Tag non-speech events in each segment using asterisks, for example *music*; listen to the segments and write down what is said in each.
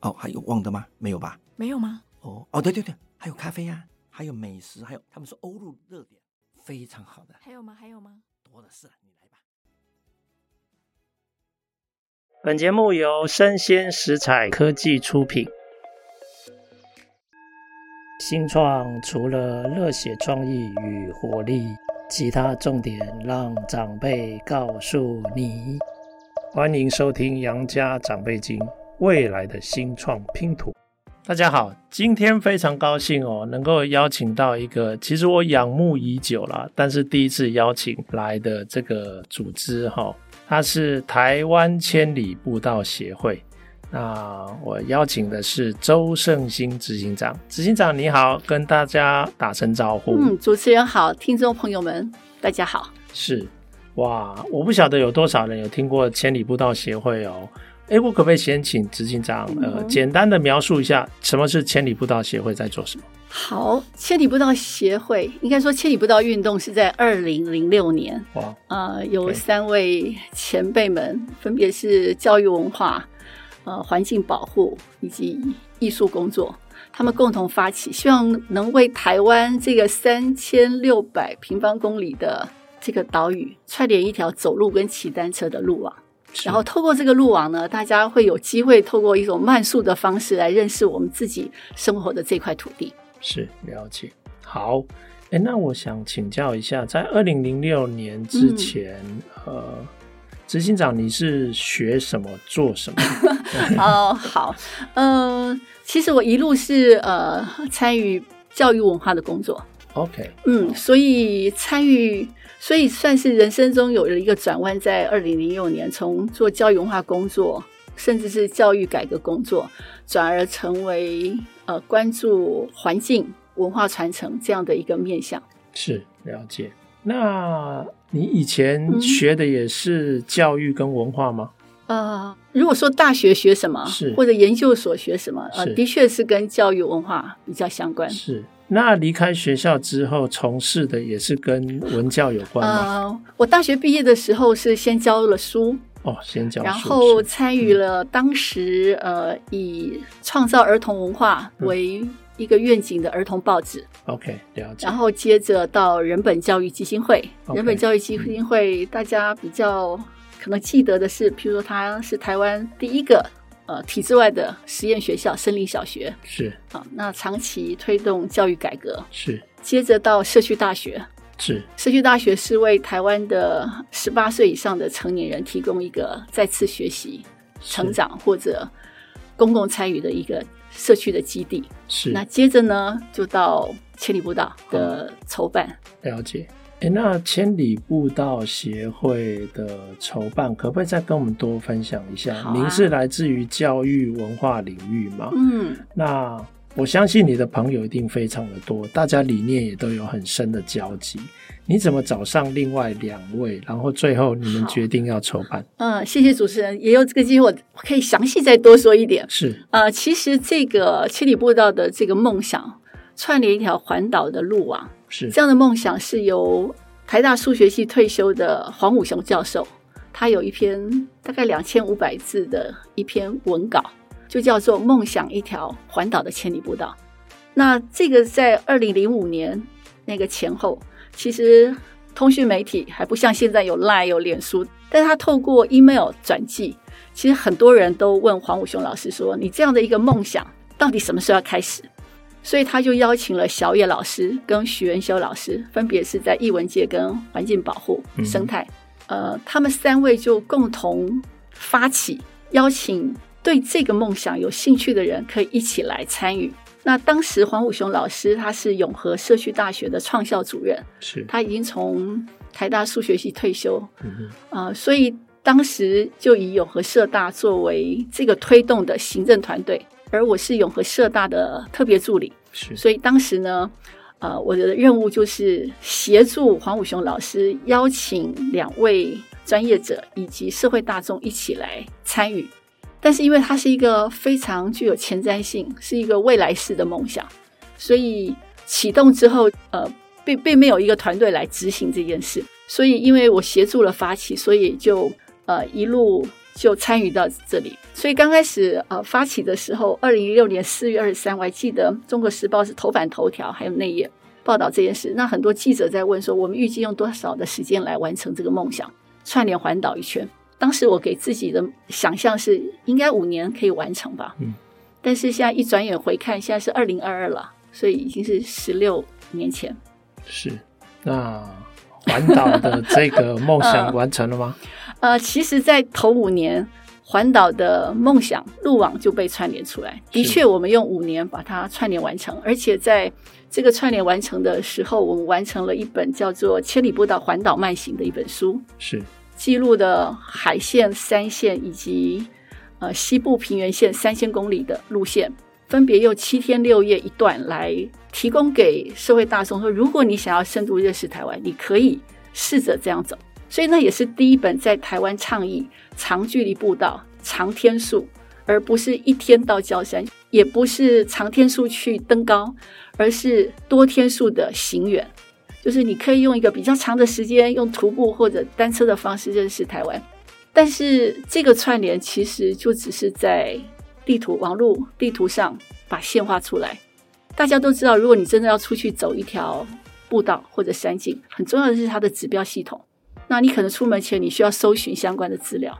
哦，还有忘的吗？没有吧？没有吗？哦哦，对对对，还有咖啡呀、啊，还有美食，还有他们说欧陆热点，非常好的。还有吗？还有吗？多的是，你来吧。本节目由生鲜食材科技出品。新创除了热血创意与活力，其他重点让长辈告诉你。欢迎收听《杨家长辈经》。未来的新创拼图。大家好，今天非常高兴哦，能够邀请到一个其实我仰慕已久了，但是第一次邀请来的这个组织哈，它是台湾千里步道协会。那我邀请的是周胜兴执行长，执行长你好，跟大家打声招呼。嗯，主持人好，听众朋友们大家好。是哇，我不晓得有多少人有听过千里步道协会哦。哎，我可不可以先请执行长呃，简单的描述一下什么是千里步道协会在做什么？好，千里步道协会应该说千里步道运动是在二零零六年，哇，呃，有三位前辈们，分别是教育文化、呃，环境保护以及艺术工作，他们共同发起，希望能为台湾这个三千六百平方公里的这个岛屿串联一条走路跟骑单车的路网。然后透过这个路网呢，大家会有机会透过一种慢速的方式来认识我们自己生活的这块土地。是，了解。好，哎，那我想请教一下，在二零零六年之前，嗯、呃，执行长你是学什么做什么？*laughs* 哦，好，嗯、呃，其实我一路是呃参与教育文化的工作。OK，嗯，所以参与。所以算是人生中有了一个转弯，在二零零六年，从做教育文化工作，甚至是教育改革工作，转而成为呃关注环境文化传承这样的一个面向。是，了解。那你以前学的也是教育跟文化吗？嗯、呃，如果说大学学什么，是或者研究所学什么，呃，的确是跟教育文化比较相关。是。那离开学校之后，从事的也是跟文教有关吗？呃，我大学毕业的时候是先教了书哦，先教书，然后参与了当时、嗯、呃以创造儿童文化为一个愿景的儿童报纸。OK，了解。然后接着到人本教育基金会，okay, 人本教育基金会大家比较可能记得的是，譬如说它是台湾第一个。呃，体制外的实验学校森林小学。是。啊，那长期推动教育改革是。接着到社区大学是，社区大学是为台湾的十八岁以上的成年人提供一个再次学习、成长或者公共参与的一个社区的基地。是。那接着呢，就到千里步道的筹办，了解。哎，那千里步道协会的筹办，可不可以再跟我们多分享一下？您、啊、是来自于教育文化领域吗？嗯，那我相信你的朋友一定非常的多，大家理念也都有很深的交集。你怎么找上另外两位，然后最后你们决定要筹办？嗯，谢谢主持人，也有这个机会，我可以详细再多说一点。是，呃，其实这个千里步道的这个梦想，串联一条环岛的路网。是这样的梦想是由台大数学系退休的黄武雄教授，他有一篇大概两千五百字的一篇文稿，就叫做《梦想一条环岛的千里步道》。那这个在二零零五年那个前后，其实通讯媒体还不像现在有 Line 有脸书，但他透过 email 转寄，其实很多人都问黄武雄老师说：“你这样的一个梦想，到底什么时候要开始？”所以他就邀请了小野老师跟徐元修老师，分别是在艺文界跟环境保护、生态，呃，他们三位就共同发起，邀请对这个梦想有兴趣的人可以一起来参与。那当时黄武雄老师他是永和社区大学的创校主任，是他已经从台大数学系退休，啊、呃，所以当时就以永和社大作为这个推动的行政团队。而我是永和社大的特别助理，是，所以当时呢，呃，我的任务就是协助黄武雄老师邀请两位专业者以及社会大众一起来参与。但是因为它是一个非常具有前瞻性，是一个未来式的梦想，所以启动之后，呃，并并没有一个团队来执行这件事。所以因为我协助了发起，所以就呃一路就参与到这里。所以刚开始呃发起的时候，二零一六年四月二十三，我还记得《中国时报》是头版头条，还有内页报道这件事。那很多记者在问说，我们预计用多少的时间来完成这个梦想，串联环岛一圈？当时我给自己的想象是应该五年可以完成吧，嗯，但是现在一转眼回看，现在是二零二二了，所以已经是十六年前。是，那环岛的这个 *laughs* 梦想完成了吗？呃，呃，其实，在头五年，环岛的梦想路网就被串联出来。的确，我们用五年把它串联完成，而且在这个串联完成的时候，我们完成了一本叫做《千里步道环岛慢行》的一本书。是。记录的海线、山线以及呃西部平原线三千公里的路线，分别用七天六夜一段来提供给社会大众说，如果你想要深度认识台湾，你可以试着这样走。所以那也是第一本在台湾倡议长距离步道、长天数，而不是一天到郊山，也不是长天数去登高，而是多天数的行远。就是你可以用一个比较长的时间，用徒步或者单车的方式认识台湾，但是这个串联其实就只是在地图、网络地图上把线画出来。大家都知道，如果你真的要出去走一条步道或者山径，很重要的是它的指标系统。那你可能出门前你需要搜寻相关的资料。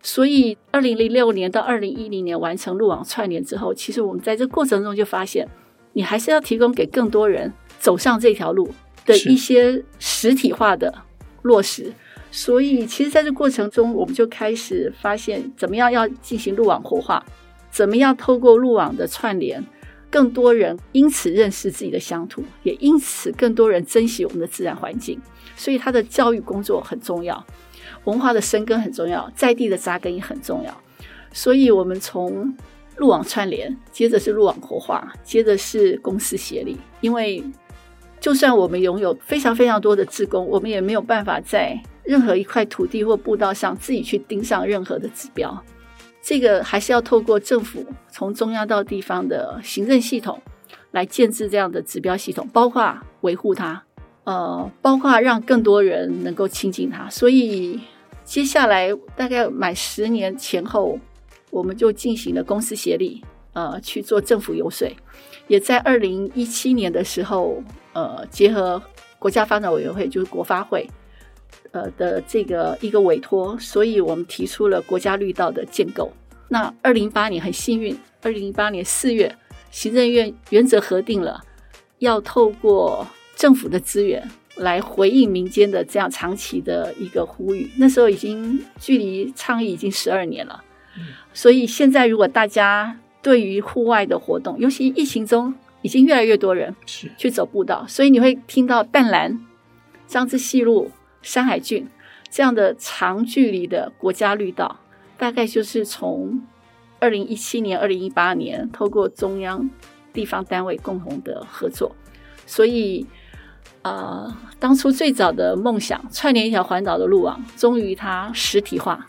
所以，二零零六年到二零一零年完成路网串联之后，其实我们在这过程中就发现，你还是要提供给更多人走上这条路。的一些实体化的落实，所以其实在这过程中，我们就开始发现怎么样要进行路网活化，怎么样透过路网的串联，更多人因此认识自己的乡土，也因此更多人珍惜我们的自然环境。所以他的教育工作很重要，文化的生根很重要，在地的扎根也很重要。所以我们从路网串联，接着是路网活化，接着是公私协力，因为。就算我们拥有非常非常多的职工，我们也没有办法在任何一块土地或步道上自己去盯上任何的指标。这个还是要透过政府从中央到地方的行政系统来建置这样的指标系统，包括维护它，呃，包括让更多人能够亲近它。所以接下来大概满十年前后，我们就进行了公私协力，呃，去做政府游说，也在二零一七年的时候。呃，结合国家发展委员会，就是国发会，呃的这个一个委托，所以我们提出了国家绿道的建构。那二零一八年很幸运，二零一八年四月，行政院原则核定了，要透过政府的资源来回应民间的这样长期的一个呼吁。那时候已经距离倡议已经十二年了，所以现在如果大家对于户外的活动，尤其疫情中。已经越来越多人去走步道，所以你会听到淡蓝、张之细路、山海郡这样的长距离的国家绿道，大概就是从二零一七年、二零一八年透过中央、地方单位共同的合作，所以啊、呃，当初最早的梦想串联一条环岛的路网，终于它实体化。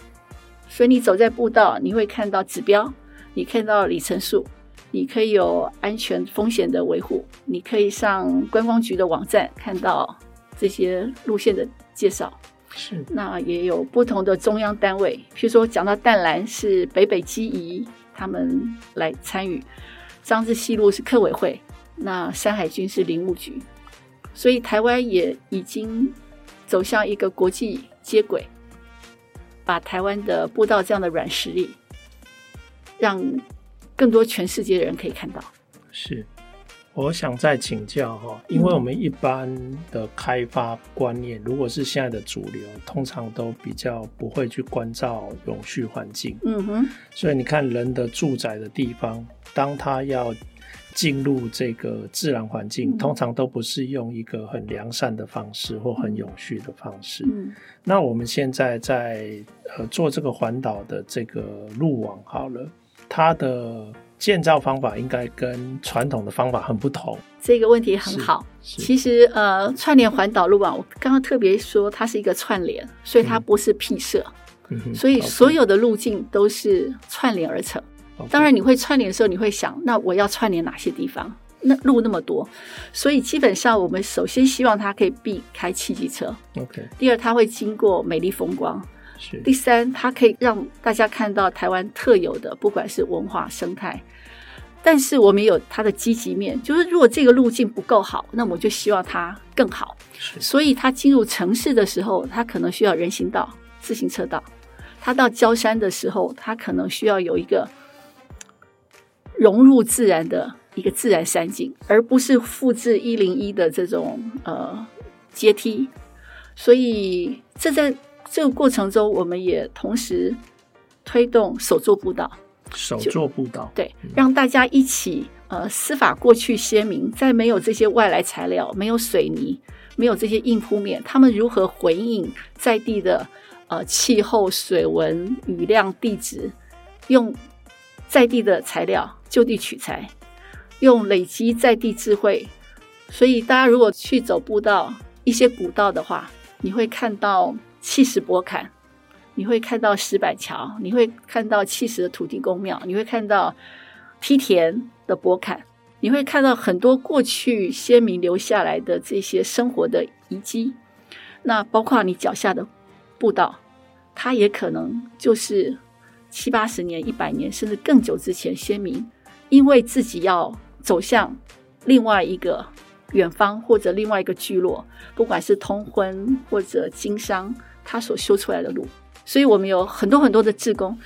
所以你走在步道，你会看到指标，你看到里程数。你可以有安全风险的维护，你可以上观光局的网站看到这些路线的介绍。是，那也有不同的中央单位，譬如说讲到淡蓝是北北基宜他们来参与，张志西路是客委会，那山海军是林务局，所以台湾也已经走向一个国际接轨，把台湾的步道这样的软实力让。更多全世界的人可以看到。是，我想再请教哈，因为我们一般的开发观念，如果是现在的主流，通常都比较不会去关照永续环境。嗯哼。所以你看，人的住宅的地方，当他要进入这个自然环境，通常都不是用一个很良善的方式或很永续的方式。嗯。那我们现在在呃做这个环岛的这个路网好了。它的建造方法应该跟传统的方法很不同。这个问题很好。其实呃，串联环岛路网，我刚刚特别说它是一个串联，所以它不是辟设，嗯、所以所有的路径都是串联而成。当然，你会串联的时候，你会想，那我要串联哪些地方？那路那么多，所以基本上我们首先希望它可以避开汽机车。OK。第二，它会经过美丽风光。是。第三，它可以让大家看到台湾特有的，不管是文化生态。但是我们有它的积极面，就是如果这个路径不够好，那我就希望它更好。是。所以它进入城市的时候，它可能需要人行道、自行车道；它到郊山的时候，它可能需要有一个融入自然的。一个自然山景，而不是复制一零一的这种呃阶梯。所以这在这个过程中，我们也同时推动手作步道。手作步道，对，让大家一起呃司法过去先民，在没有这些外来材料、没有水泥、没有这些硬铺面，他们如何回应在地的呃气候、水文、雨量、地质，用在地的材料就地取材。用累积在地智慧，所以大家如果去走步道、一些古道的话，你会看到砌石驳坎，你会看到石板桥，你会看到砌石的土地公庙，你会看到梯田的驳坎，你会看到很多过去先民留下来的这些生活的遗迹。那包括你脚下的步道，它也可能就是七八十年、一百年甚至更久之前先民因为自己要走向另外一个远方或者另外一个聚落，不管是通婚或者经商，他所修出来的路。所以我们有很多很多的志工。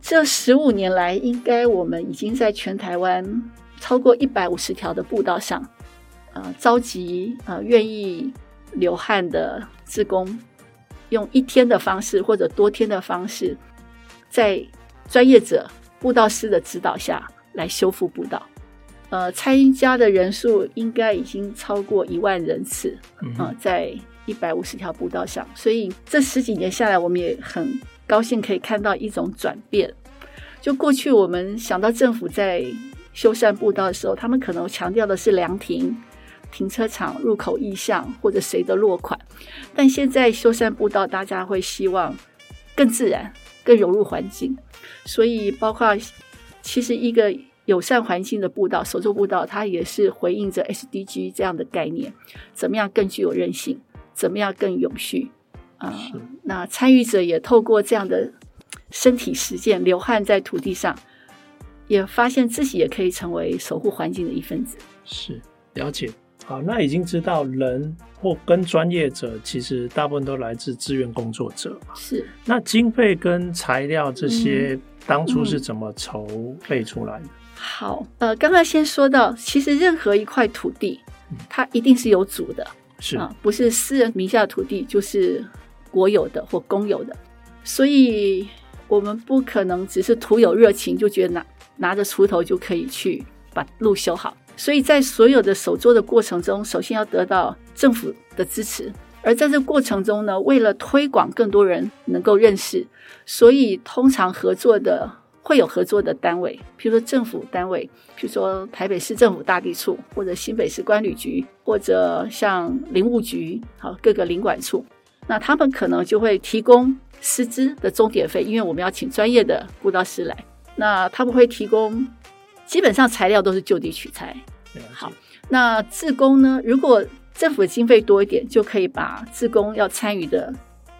这十五年来，应该我们已经在全台湾超过一百五十条的步道上，呃，召集呃愿意流汗的志工，用一天的方式或者多天的方式，在专业者步道师的指导下来修复步道。呃，参加的人数应该已经超过一万人次，嗯、呃，在一百五十条步道上，所以这十几年下来，我们也很高兴可以看到一种转变。就过去我们想到政府在修缮步道的时候，他们可能强调的是凉亭、停车场、入口意向或者谁的落款，但现在修缮步道，大家会希望更自然、更融入环境，所以包括其实一个。友善环境的步道，手作步道，它也是回应着 SDG 这样的概念。怎么样更具有韧性？怎么样更永续？啊、呃，那参与者也透过这样的身体实践，流汗在土地上，也发现自己也可以成为守护环境的一份子。是，了解。好，那已经知道人或跟专业者，其实大部分都来自志愿工作者。是。那经费跟材料这些，当初是怎么筹备出来的？嗯嗯好，呃，刚刚先说到，其实任何一块土地，它一定是有主的，是。啊，不是私人名下的土地就是国有的或公有的，所以我们不可能只是徒有热情就觉得拿拿着锄头就可以去把路修好，所以在所有的手作的过程中，首先要得到政府的支持，而在这过程中呢，为了推广更多人能够认识，所以通常合作的。会有合作的单位，譬如说政府单位，譬如说台北市政府大地处，或者新北市关旅局，或者像林务局，好，各个林管处，那他们可能就会提供师资的钟点费，因为我们要请专业的步道师来，那他们会提供，基本上材料都是就地取材。好，那自工呢？如果政府的经费多一点，就可以把自工要参与的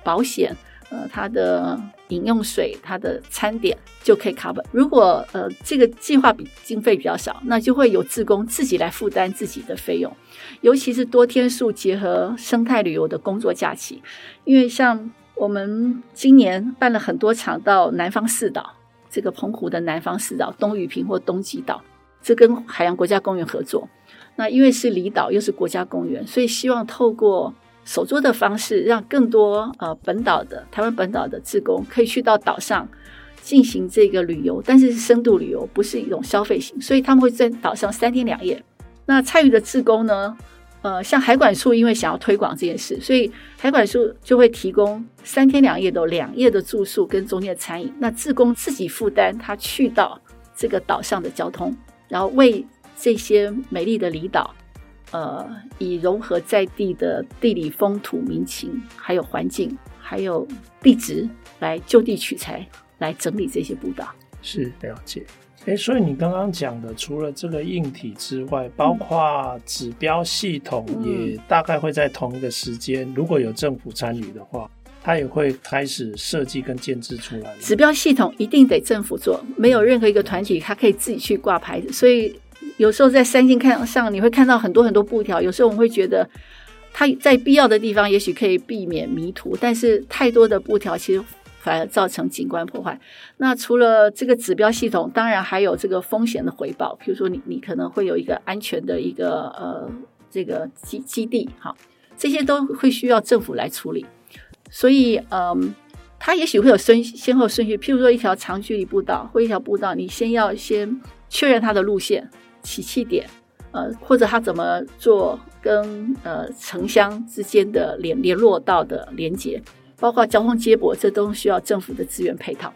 保险。呃，它的饮用水、它的餐点就可以 cover。如果呃这个计划比经费比较少，那就会有自工自己来负担自己的费用。尤其是多天数结合生态旅游的工作假期，因为像我们今年办了很多场到南方四岛，这个澎湖的南方四岛、东屿坪或东极岛，这跟海洋国家公园合作。那因为是离岛又是国家公园，所以希望透过。手作的方式，让更多呃本岛的台湾本岛的志工可以去到岛上进行这个旅游，但是是深度旅游，不是一种消费型，所以他们会在岛上三天两夜。那参与的志工呢，呃，像海管处因为想要推广这件事，所以海管处就会提供三天两夜的两夜的住宿跟中间的餐饮。那志工自己负担他去到这个岛上的交通，然后为这些美丽的离岛，呃，以融合在地的地理风土民情，还有环境，还有地质，来就地取材，来整理这些步道。是了解。诶，所以你刚刚讲的，除了这个硬体之外，包括指标系统，也大概会在同一个时间，嗯、如果有政府参与的话，它也会开始设计跟建制出来。指标系统一定得政府做，没有任何一个团体它可以自己去挂牌子。所以有时候在山径看上，你会看到很多很多布条。有时候我们会觉得，它在必要的地方也许可以避免迷途，但是太多的布条其实。反而造成景观破坏。那除了这个指标系统，当然还有这个风险的回报。比如说你，你你可能会有一个安全的一个呃这个基基地，好，这些都会需要政府来处理。所以，嗯，它也许会有顺先后顺序。譬如说，一条长距离步道或一条步道，你先要先确认它的路线、起訖点，呃，或者他怎么做跟呃城乡之间的联联络道的连接。包括交通接驳，这都需要政府的资源配套。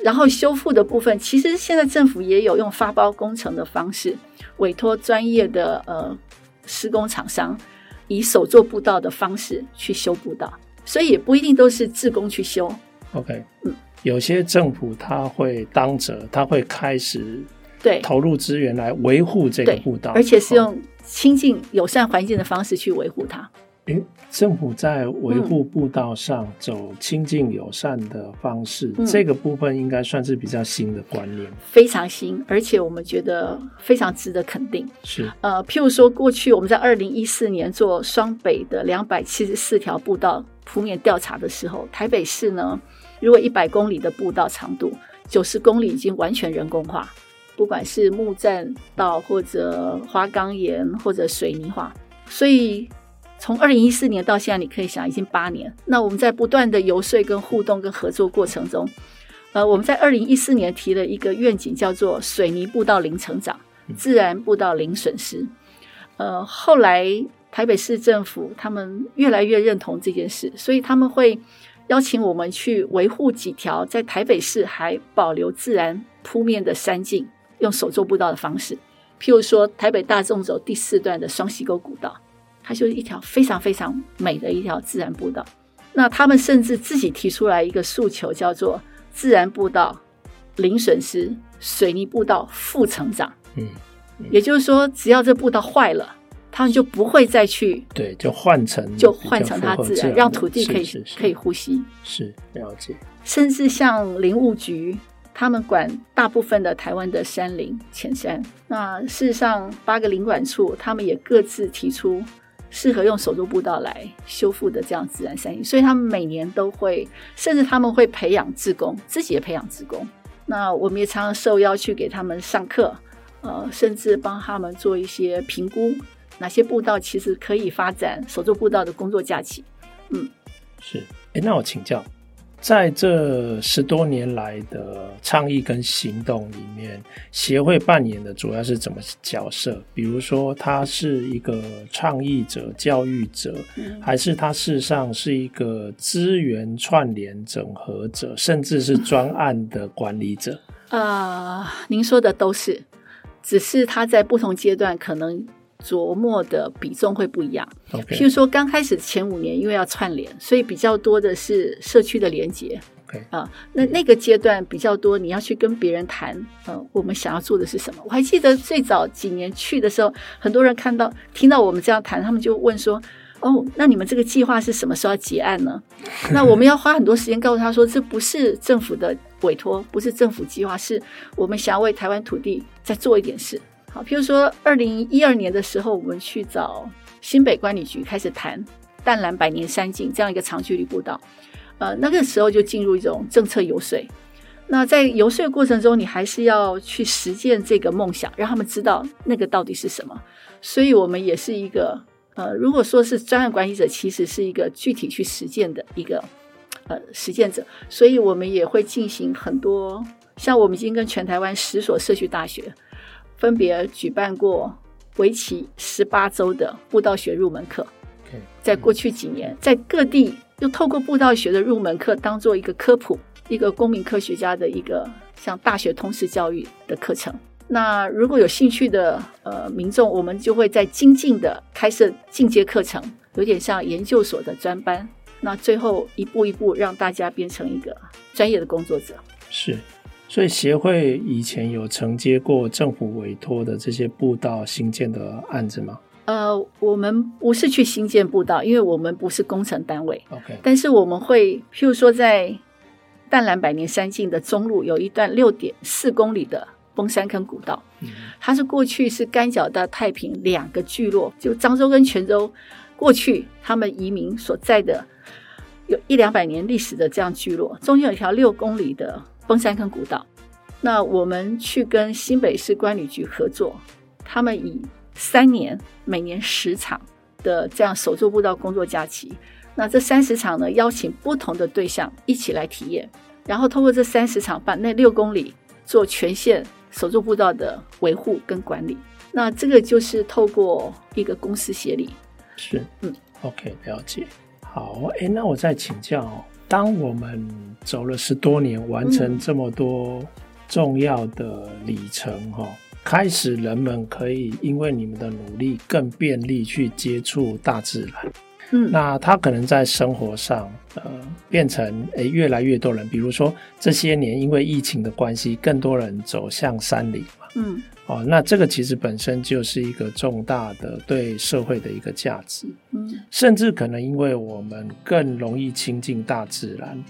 然后修复的部分，其实现在政府也有用发包工程的方式，委托专业的呃施工厂商，以手做步道的方式去修步道，所以也不一定都是自工去修。OK，嗯，有些政府他会当责，他会开始对。投入资源来维护这个步道，而且是用亲近友善环境的方式去维护它。诶，政府在维护步道上走亲近友善的方式，嗯，这个部分应该算是比较新的观念，非常新，而且我们觉得非常值得肯定。是，呃，譬如说，过去我们在二零一四年做双北的两百七十四条步道铺面调查的时候，台北市呢，如果一百公里的步道长度，九十公里已经完全人工化，不管是木栈道或者花岗岩或者水泥化，所以。从二零一四年到现在，你可以想已经八年。那我们在不断的游说、跟互动、跟合作过程中，呃，我们在二零一四年提了一个愿景，叫做“水泥步道零成长，自然步道零损失”。呃，后来台北市政府他们越来越认同这件事，所以他们会邀请我们去维护几条在台北市还保留自然铺面的山径，用手做步道的方式，譬如说台北大众走第四段的双溪沟古道。它就是一条非常非常美的一条自然步道。那他们甚至自己提出来一个诉求，叫做“自然步道零损失，水泥步道负成长”嗯。嗯，也就是说，只要这步道坏了，他们就不会再去对，就换成就换成它自然，让土地可以可以呼吸。是了解。甚至像林务局，他们管大部分的台湾的山林浅山。那事实上，八个林管处他们也各自提出。适合用手作步道来修复的这样自然山林，所以他们每年都会，甚至他们会培养志工，自己也培养志工。那我们也常常受邀去给他们上课，呃，甚至帮他们做一些评估，哪些步道其实可以发展手作步道的工作假期。嗯，是。哎，那我请教。在这十多年来的倡议跟行动里面，协会扮演的主要是怎么角色？比如说，他是一个倡议者、教育者，还是他事实上是一个资源串联整合者，甚至是专案的管理者？呃，您说的都是，只是他在不同阶段可能。琢磨的比重会不一样。譬如说，刚开始前五年，因为要串联，所以比较多的是社区的连接。啊，那那个阶段比较多，你要去跟别人谈，呃、啊，我们想要做的是什么？我还记得最早几年去的时候，很多人看到听到我们这样谈，他们就问说：“哦，那你们这个计划是什么时候要结案呢？” *laughs* 那我们要花很多时间告诉他说：“这不是政府的委托，不是政府计划，是我们想要为台湾土地再做一点事。”好，譬如说，二零一二年的时候，我们去找新北管理局开始谈淡蓝百年山境这样一个长距离步道。呃，那个时候就进入一种政策游说。那在游说过程中，你还是要去实践这个梦想，让他们知道那个到底是什么。所以，我们也是一个呃，如果说是专案管理者，其实是一个具体去实践的一个呃实践者。所以我们也会进行很多，像我们已经跟全台湾十所社区大学。分别举办过为期十八周的步道学入门课。在过去几年，在各地又透过步道学的入门课当做一个科普，一个公民科学家的一个像大学通识教育的课程。那如果有兴趣的呃民众，我们就会在精进的开设进阶课程，有点像研究所的专班。那最后一步一步让大家变成一个专业的工作者。是，所以协会以前有承接过政府委托的这些步道新建的案子吗？呃，我们不是去新建步道，因为我们不是工程单位。OK，但是我们会，譬如说在淡蓝百年山径的中路有一段六点四公里的崩山坑古道，嗯、它是过去是干角到太平两个聚落，就漳州跟泉州过去他们移民所在的有一两百年历史的这样聚落，中间有一条六公里的崩山坑古道。那我们去跟新北市观旅局合作，他们以三年，每年十场的这样手作步道工作假期，那这三十场呢，邀请不同的对象一起来体验，然后通过这三十场，把那六公里做全线手作步道的维护跟管理。那这个就是透过一个公司协力。是，嗯，OK，了解。好，哎，那我再请教，当我们走了十多年，完成这么多重要的里程，哈、嗯。开始，人们可以因为你们的努力更便利去接触大自然。嗯，那他可能在生活上，呃，变成诶越来越多人，比如说这些年因为疫情的关系，更多人走向山里嘛。嗯，哦，那这个其实本身就是一个重大的对社会的一个价值。嗯，甚至可能因为我们更容易亲近大自然，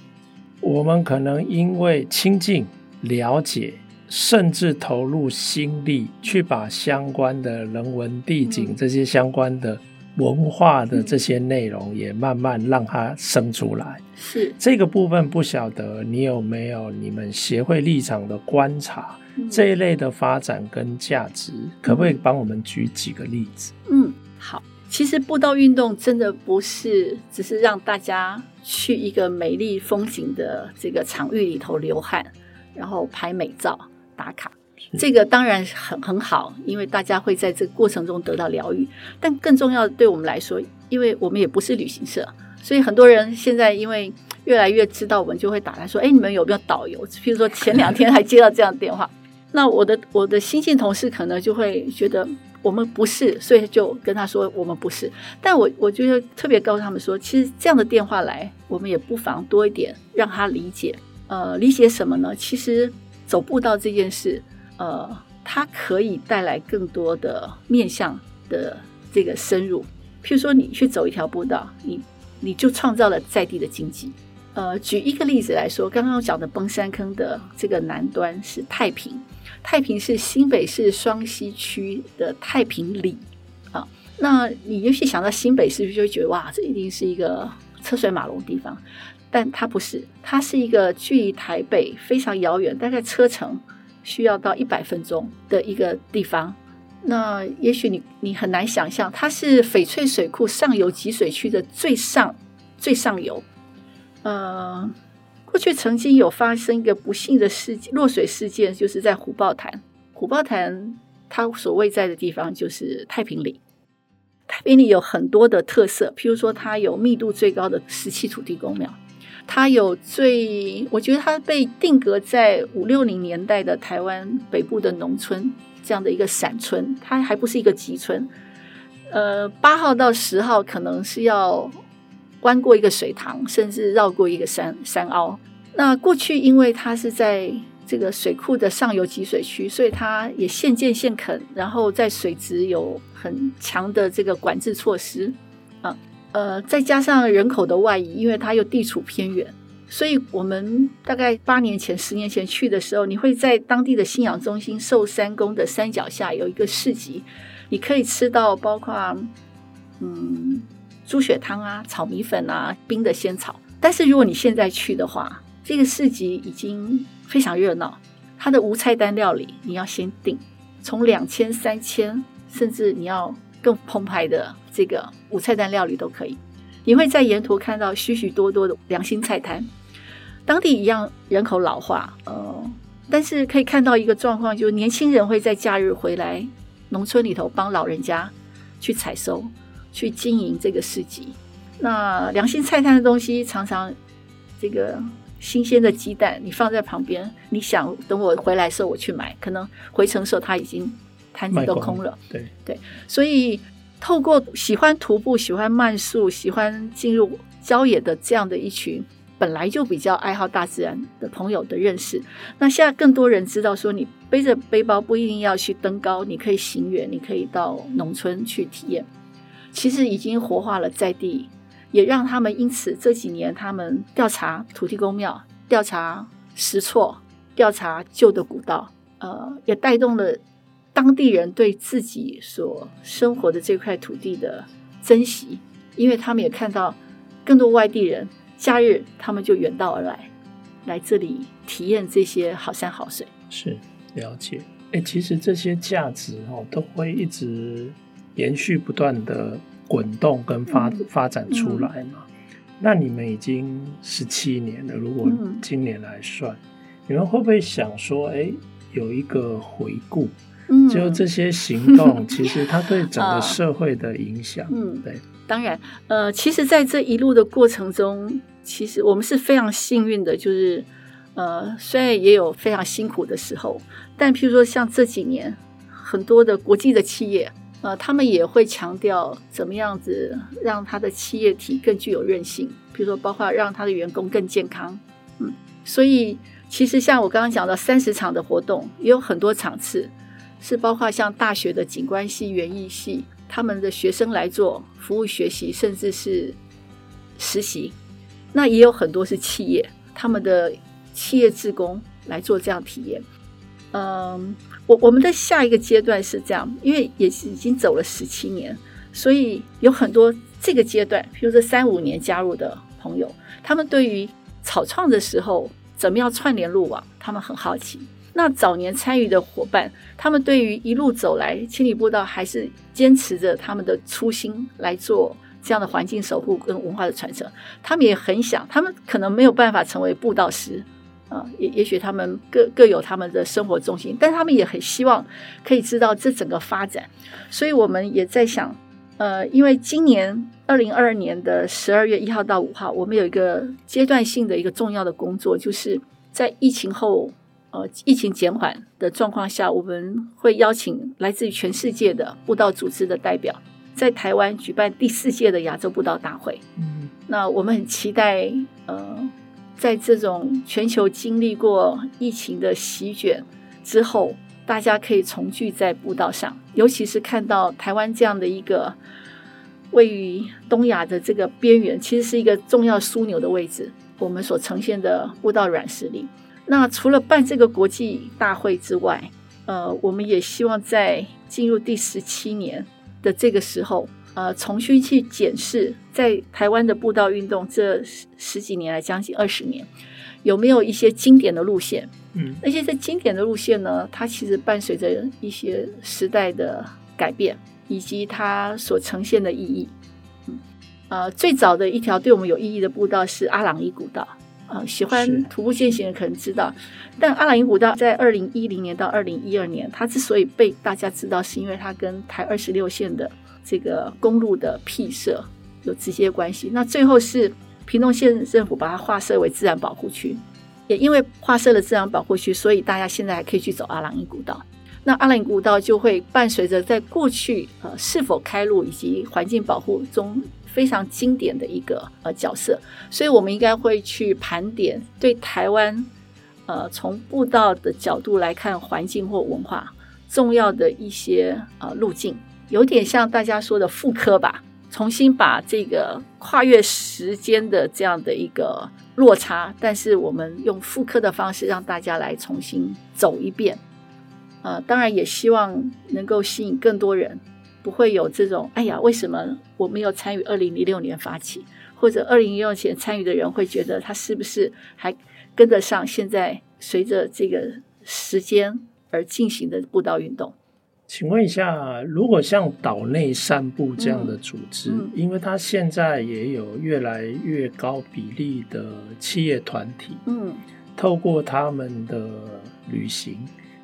我们可能因为亲近了解。甚至投入心力去把相关的人文地景、这些相关的文化的这些内容也慢慢让它生出来。是这个部分，不晓得你有没有你们协会立场的观察？这一类的发展跟价值，可不可以帮我们举几个例子？嗯，好。其实步道运动真的不是只是让大家去一个美丽风景的这个场域里头流汗，然后拍美照。打卡，这个当然很很好，因为大家会在这个过程中得到疗愈。但更重要的，对我们来说，因为我们也不是旅行社，所以很多人现在因为越来越知道我们，就会打来说：“哎，你们有没有导游？”譬如说前两天还接到这样的电话，*laughs* 那我的我的新进同事可能就会觉得我们不是，所以就跟他说我们不是。但我我就特别告诉他们说，其实这样的电话来，我们也不妨多一点让他理解。呃，理解什么呢？其实。走步道这件事，呃，它可以带来更多的面向的这个深入。譬如说，你去走一条步道，你你就创造了在地的经济。呃，举一个例子来说，刚刚讲的崩山坑的这个南端是太平，太平是新北市双溪区的太平里啊。那你也许想到新北市，是不是就会觉得哇，这一定是一个车水马龙的地方？但它不是，它是一个距离台北非常遥远，大概车程需要到一百分钟的一个地方。那也许你你很难想象，它是翡翠水库上游集水区的最上最上游。呃，过去曾经有发生一个不幸的事件，落水事件，就是在虎豹潭。虎豹潭它所位在的地方就是太平里。太平里有很多的特色，譬如说它有密度最高的石砌土地公庙。它有最，我觉得它被定格在五六零年代的台湾北部的农村这样的一个散村，它还不是一个集村。呃，八号到十号可能是要弯过一个水塘，甚至绕过一个山山凹。那过去因为它是在这个水库的上游集水区，所以它也现建现垦，然后在水质有很强的这个管制措施。呃，再加上人口的外移，因为它又地处偏远，所以我们大概八年前、十年前去的时候，你会在当地的信仰中心寿山宫的山脚下有一个市集，你可以吃到包括嗯猪血汤啊、炒米粉啊、冰的仙草。但是如果你现在去的话，这个市集已经非常热闹，它的无菜单料理你要先订，从两千、三千，甚至你要。更澎湃的这个五菜单料理都可以，你会在沿途看到许许多多的良心菜摊。当地一样人口老化，呃，但是可以看到一个状况，就是年轻人会在假日回来农村里头帮老人家去采收、去经营这个市集。那良心菜摊的东西常常这个新鲜的鸡蛋，你放在旁边，你想等我回来的时候我去买，可能回程的时候它已经摊子都空了。对对，所以透过喜欢徒步、喜欢慢速、喜欢进入郊野的这样的一群本来就比较爱好大自然的朋友的认识，那现在更多人知道说，你背着背包不一定要去登高，你可以行远，你可以到农村去体验。其实已经活化了在地，也让他们因此这几年他们调查土地公庙、调查石错、调查旧的古道，呃，也带动了当地人对自己所生活的这块土地的珍惜，因为他们也看到更多外地人假日他们就远道而来，来这里体验这些好山好水。是了解，哎，其实这些价值哦都会一直。延续不断的滚动跟发、嗯、发展出来嘛？嗯、那你们已经十七年了，如果今年来算，嗯、你们会不会想说，哎，有一个回顾？嗯，就这些行动，*laughs* 其实它对整个社会的影响，嗯，对，当然，呃，其实，在这一路的过程中，其实我们是非常幸运的，就是，呃，虽然也有非常辛苦的时候，但譬如说像这几年，很多的国际的企业。呃，他们也会强调怎么样子让他的企业体更具有韧性，比如说包括让他的员工更健康，嗯，所以其实像我刚刚讲的三十场的活动，也有很多场次是包括像大学的景观系、园艺系他们的学生来做服务学习，甚至是实习，那也有很多是企业他们的企业职工来做这样体验，嗯。我我们的下一个阶段是这样，因为也是已经走了十七年，所以有很多这个阶段，比如说三五年加入的朋友，他们对于草创的时候怎么样串联路网，他们很好奇。那早年参与的伙伴，他们对于一路走来千里步道还是坚持着他们的初心来做这样的环境守护跟文化的传承，他们也很想，他们可能没有办法成为步道师。啊，也也许他们各各有他们的生活重心，但他们也很希望可以知道这整个发展，所以我们也在想，呃，因为今年二零二二年的十二月一号到五号，我们有一个阶段性的一个重要的工作，就是在疫情后，呃，疫情减缓的状况下，我们会邀请来自于全世界的布道组织的代表，在台湾举办第四届的亚洲布道大会。嗯，那我们很期待，呃。在这种全球经历过疫情的席卷之后，大家可以重聚在步道上，尤其是看到台湾这样的一个位于东亚的这个边缘，其实是一个重要枢纽的位置。我们所呈现的布道软实力。那除了办这个国际大会之外，呃，我们也希望在进入第十七年的这个时候。呃，重新去检视在台湾的步道运动这十十几年来，将近二十年，有没有一些经典的路线？嗯，那些在经典的路线呢，它其实伴随着一些时代的改变，以及它所呈现的意义。嗯，呃，最早的一条对我们有意义的步道是阿朗伊古道。呃，喜欢徒步践行的可能知道，但阿朗壹古道在二零一零年到二零一二年，它之所以被大家知道，是因为它跟台二十六线的。这个公路的辟设有直接关系。那最后是屏东县政府把它划设为自然保护区，也因为划设了自然保护区，所以大家现在还可以去走阿朗壹古道。那阿朗壹古道就会伴随着在过去呃是否开路以及环境保护中非常经典的一个呃角色，所以我们应该会去盘点对台湾呃从步道的角度来看环境或文化重要的一些呃路径。有点像大家说的复刻吧，重新把这个跨越时间的这样的一个落差，但是我们用复刻的方式让大家来重新走一遍。呃，当然也希望能够吸引更多人，不会有这种哎呀，为什么我没有参与二零零六年发起，或者二零零六年参与的人会觉得他是不是还跟得上现在随着这个时间而进行的步道运动。请问一下，如果像岛内散步这样的组织，嗯。嗯、因为它现在也有越来越高比例的企业团体，嗯，透过他们的旅行，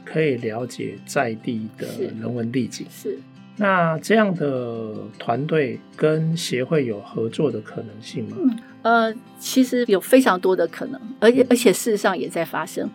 可以了解在地的人文地景。是，是那这样的团队跟协会有合作的可能性吗？嗯，呃，其实有非常多的可能，而且而且事实上也在发生。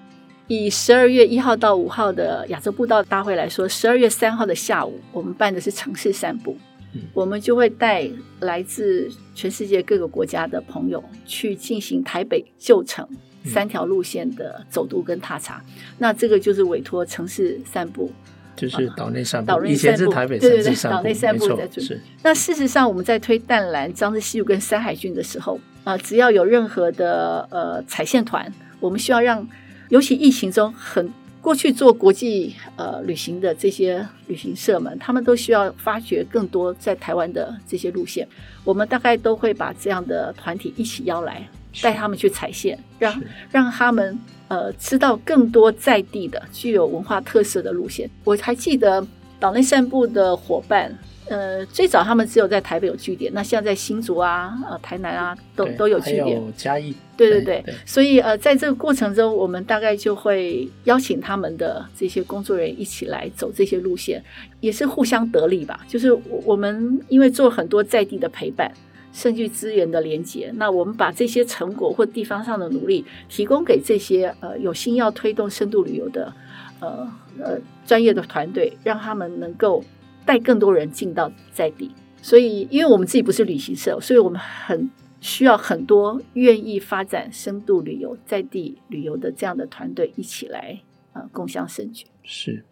以十二月一号到五号的亚洲步道大会来说，十二月三号的下午，我们办的是城市散步，嗯、我们就会带来自全世界各个国家的朋友去进行台北旧城三条路线的走读跟踏查。嗯、那这个就是委托城市散步。就是岛内散步，岛内散步，以前是台北对对对，岛内散步在做。那事实上，我们在推淡蓝、张之西路跟山海郡的时候，啊、呃，只要有任何的呃彩线团，我们需要让，尤其疫情中很过去做国际呃旅行的这些旅行社们，他们都需要发掘更多在台湾的这些路线，我们大概都会把这样的团体一起邀来，带他们去踩线，让让他们。呃，吃到更多在地的具有文化特色的路线。我还记得岛内散步的伙伴，呃，最早他们只有在台北有据点，那现在在新竹啊、呃台南啊，都都有据点。有嘉义。对对对。对所以呃，在这个过程中，我们大概就会邀请他们的这些工作人员一起来走这些路线，也是互相得利吧。就是我们因为做很多在地的陪伴。甚至资源的连接，那我们把这些成果或地方上的努力提供给这些呃有心要推动深度旅游的呃呃专业的团队，让他们能够带更多人进到在地。所以，因为我们自己不是旅行社，所以我们很需要很多愿意发展深度旅游、在地旅游的这样的团队一起来呃共享盛举。是，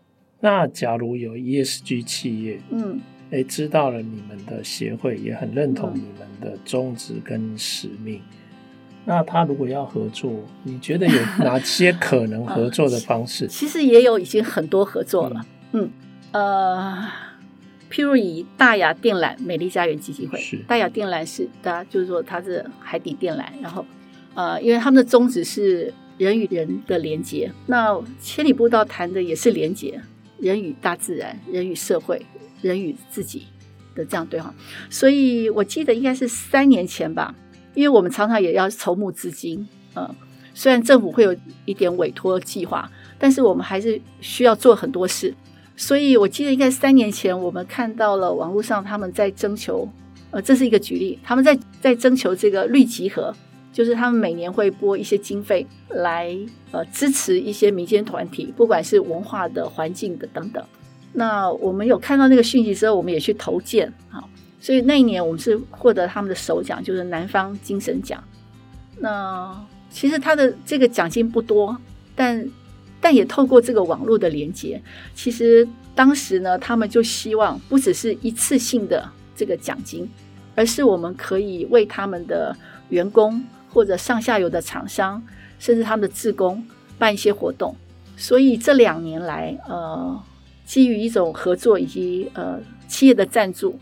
那假如有 ESG 企业，嗯。诶，知道了你们的协会，也很认同你们的宗旨跟使命。嗯、那他如果要合作，你觉得有 *laughs* 哪些可能合作的方式？其实也有已经很多合作了。嗯，嗯呃，譬如以大雅电缆美丽家园基金会，是大雅电缆是大家就是说它是海底电缆，然后呃，因为他们的宗旨是人与人的连接。那千里步道谈的也是连接人与大自然，人与社会。人与自己的这样对话，所以我记得应该是三年前吧，因为我们常常也要筹募资金，嗯，虽然政府会有一点委托计划，但是我们还是需要做很多事，所以我记得应该三年前我们看到了网络上他们在征求，呃，这是一个举例，他们在在征求这个绿集合，就是他们每年会拨一些经费来呃支持一些民间团体，不管是文化的、环境的等等。那我们有看到那个讯息之后，我们也去投件啊，所以那一年我们是获得他们的首奖，就是南方精神奖。那其实他的这个奖金不多，但但也透过这个网络的连接，其实当时呢，他们就希望不只是一次性的这个奖金，而是我们可以为他们的员工或者上下游的厂商，甚至他们的职工办一些活动。所以这两年来，呃。基于一种合作以及呃企业的赞助，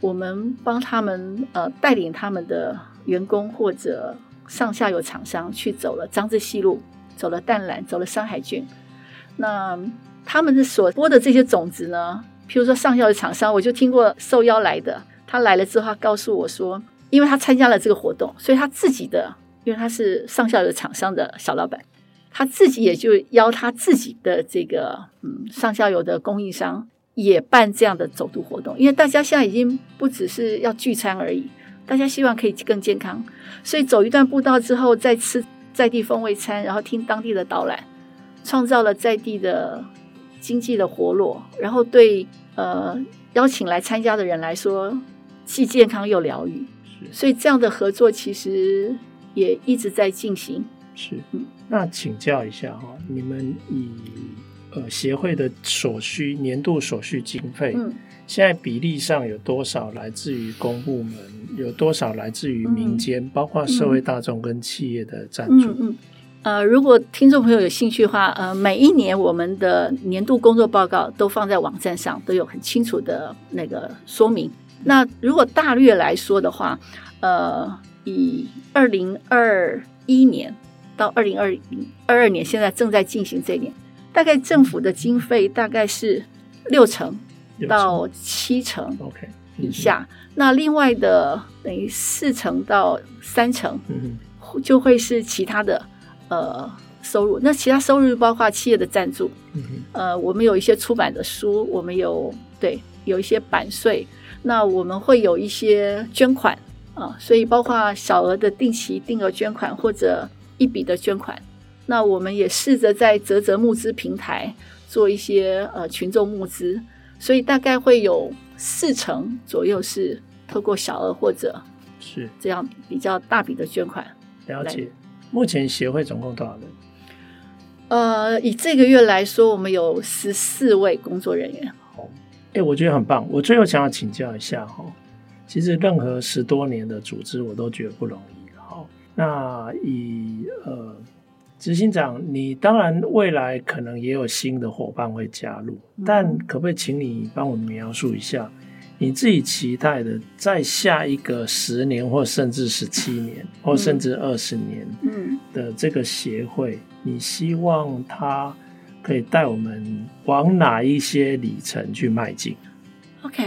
我们帮他们呃带领他们的员工或者上下游厂商去走了张之西路，走了淡蓝，走了山海郡。那他们的所播的这些种子呢，譬如说上下游厂商，我就听过受邀来的，他来了之后，他告诉我说，因为他参加了这个活动，所以他自己的，因为他是上下游厂商的小老板。他自己也就邀他自己的这个嗯上下游的供应商也办这样的走读活动，因为大家现在已经不只是要聚餐而已，大家希望可以更健康，所以走一段步道之后再吃在地风味餐，然后听当地的导览，创造了在地的经济的活络，然后对呃邀请来参加的人来说既健康又疗愈，所以这样的合作其实也一直在进行。是，那请教一下哈，你们以呃协会的所需年度所需经费，嗯，现在比例上有多少来自于公部门，有多少来自于民间，嗯、包括社会大众跟企业的赞助？嗯嗯，呃，如果听众朋友有兴趣的话，呃，每一年我们的年度工作报告都放在网站上，都有很清楚的那个说明。那如果大略来说的话，呃，以二零二一年。到二零二零二二年，现在正在进行这一年，大概政府的经费大概是六成到七成，OK 以下。那另外的等于四成到三成，就会是其他的呃收入。那其他收入包括企业的赞助，呃，我们有一些出版的书，我们有对有一些版税，那我们会有一些捐款啊、呃，所以包括小额的定期定额捐款或者一笔的捐款。那我们也试着在泽泽募资平台做一些呃群众募资，所以大概会有四成左右是透过小额或者是这样比较大笔的捐款。了解。目前协会总共多少人？呃，以这个月来说，我们有十四位工作人员。好，哎，我觉得很棒。我最后想要请教一下哈，其实任何十多年的组织，我都觉得不容易。好，那以呃。执行长，你当然未来可能也有新的伙伴会加入，但可不可以请你帮我们描述一下你自己期待的，在下一个十年或甚至十七年或甚至二十年的这个协会，你希望它可以带我们往哪一些里程去迈进？OK，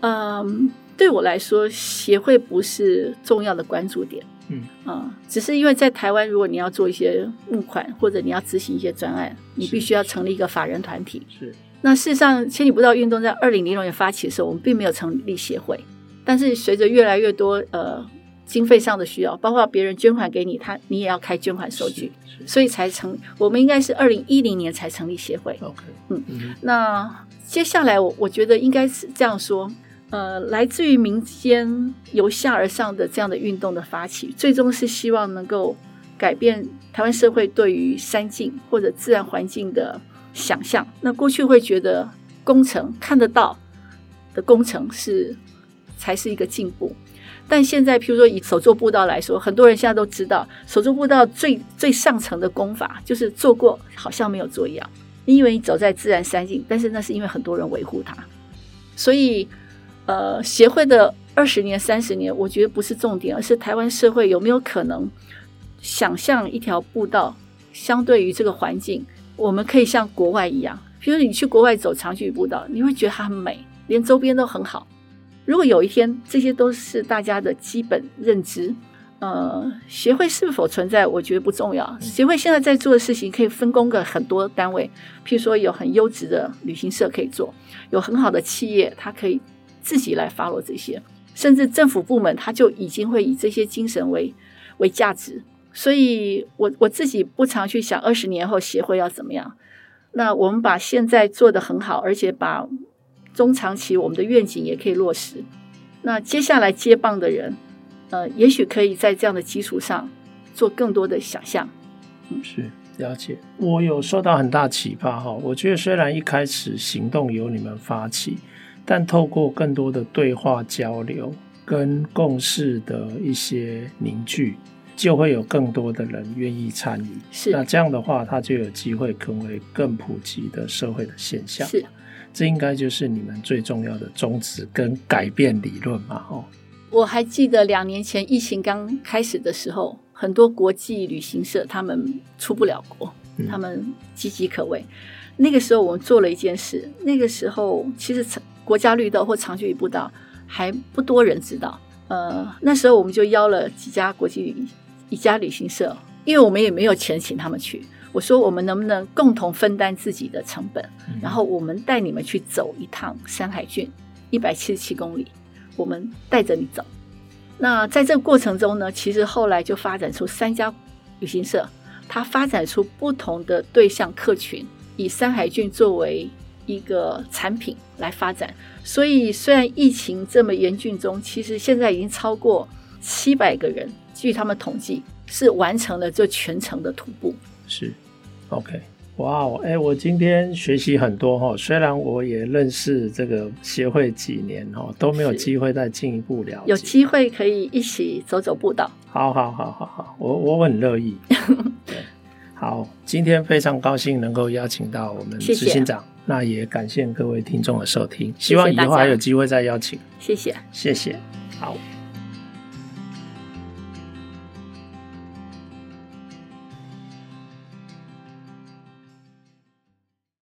嗯，对我来说，协会不是重要的关注点。嗯啊，只是因为在台湾，如果你要做一些募款，或者你要执行一些专案，你必须要成立一个法人团体。是，那事实上，千里步道运动在二零零六年发起的时候，我们并没有成立协会。但是随着越来越多呃经费上的需要，包括别人捐款给你，他你也要开捐款收据，所以才成。我们应该是二零一零年才成立协会。OK，嗯，嗯，那接下来我我觉得应该是这样说。呃，来自于民间由下而上的这样的运动的发起，最终是希望能够改变台湾社会对于山境或者自然环境的想象。那过去会觉得工程看得到的工程是才是一个进步，但现在譬如说以手作步道来说，很多人现在都知道手作步道最最上层的功法就是做过好像没有做一样。你以为你走在自然山境，但是那是因为很多人维护它，所以。呃，协会的二十年、三十年，我觉得不是重点，而是台湾社会有没有可能想象一条步道，相对于这个环境，我们可以像国外一样，比如你去国外走长距离步道，你会觉得它很美，连周边都很好。如果有一天这些都是大家的基本认知，呃，协会是否存在，我觉得不重要。协会现在在做的事情可以分工给很多单位，譬如说有很优质的旅行社可以做，有很好的企业，它可以。自己来 follow 这些，甚至政府部门他就已经会以这些精神为为价值，所以我我自己不常去想二十年后协会要怎么样。那我们把现在做得很好，而且把中长期我们的愿景也可以落实。那接下来接棒的人，呃，也许可以在这样的基础上做更多的想象。嗯，是了解。我有受到很大启发哈。我觉得虽然一开始行动由你们发起。但透过更多的对话交流跟共识的一些凝聚，就会有更多的人愿意参与。是，那这样的话，它就有机会成为更普及的社会的现象。是，这应该就是你们最重要的宗旨跟改变理论嘛？哦，我还记得两年前疫情刚开始的时候，很多国际旅行社他们出不了国，他们岌岌可危。嗯。那个时候我们做了一件事，那个时候其实国家绿道或长距离步道还不多人知道，呃，那时候我们就邀了几家国际旅一家旅行社，因为我们也没有钱请他们去。我说我们能不能共同分担自己的成本，然后我们带你们去走一趟山海郡一百七十七公里，我们带着你走。那在这个过程中呢，其实后来就发展出三家旅行社，它发展出不同的对象客群，以山海郡作为。一个产品来发展，所以虽然疫情这么严峻中，其实现在已经超过七百个人，据他们统计是完成了这全程的徒步。是，OK，哇哦，哎，我今天学习很多哈，虽然我也认识这个协会几年哈，都没有机会再进一步了解。有机会可以一起走走步道。好好好好好，我我很乐意。*laughs* 对，好，今天非常高兴能够邀请到我们执行长。那也感谢各位听众的收听，希望以后还有机会再邀请。谢谢，谢谢，好。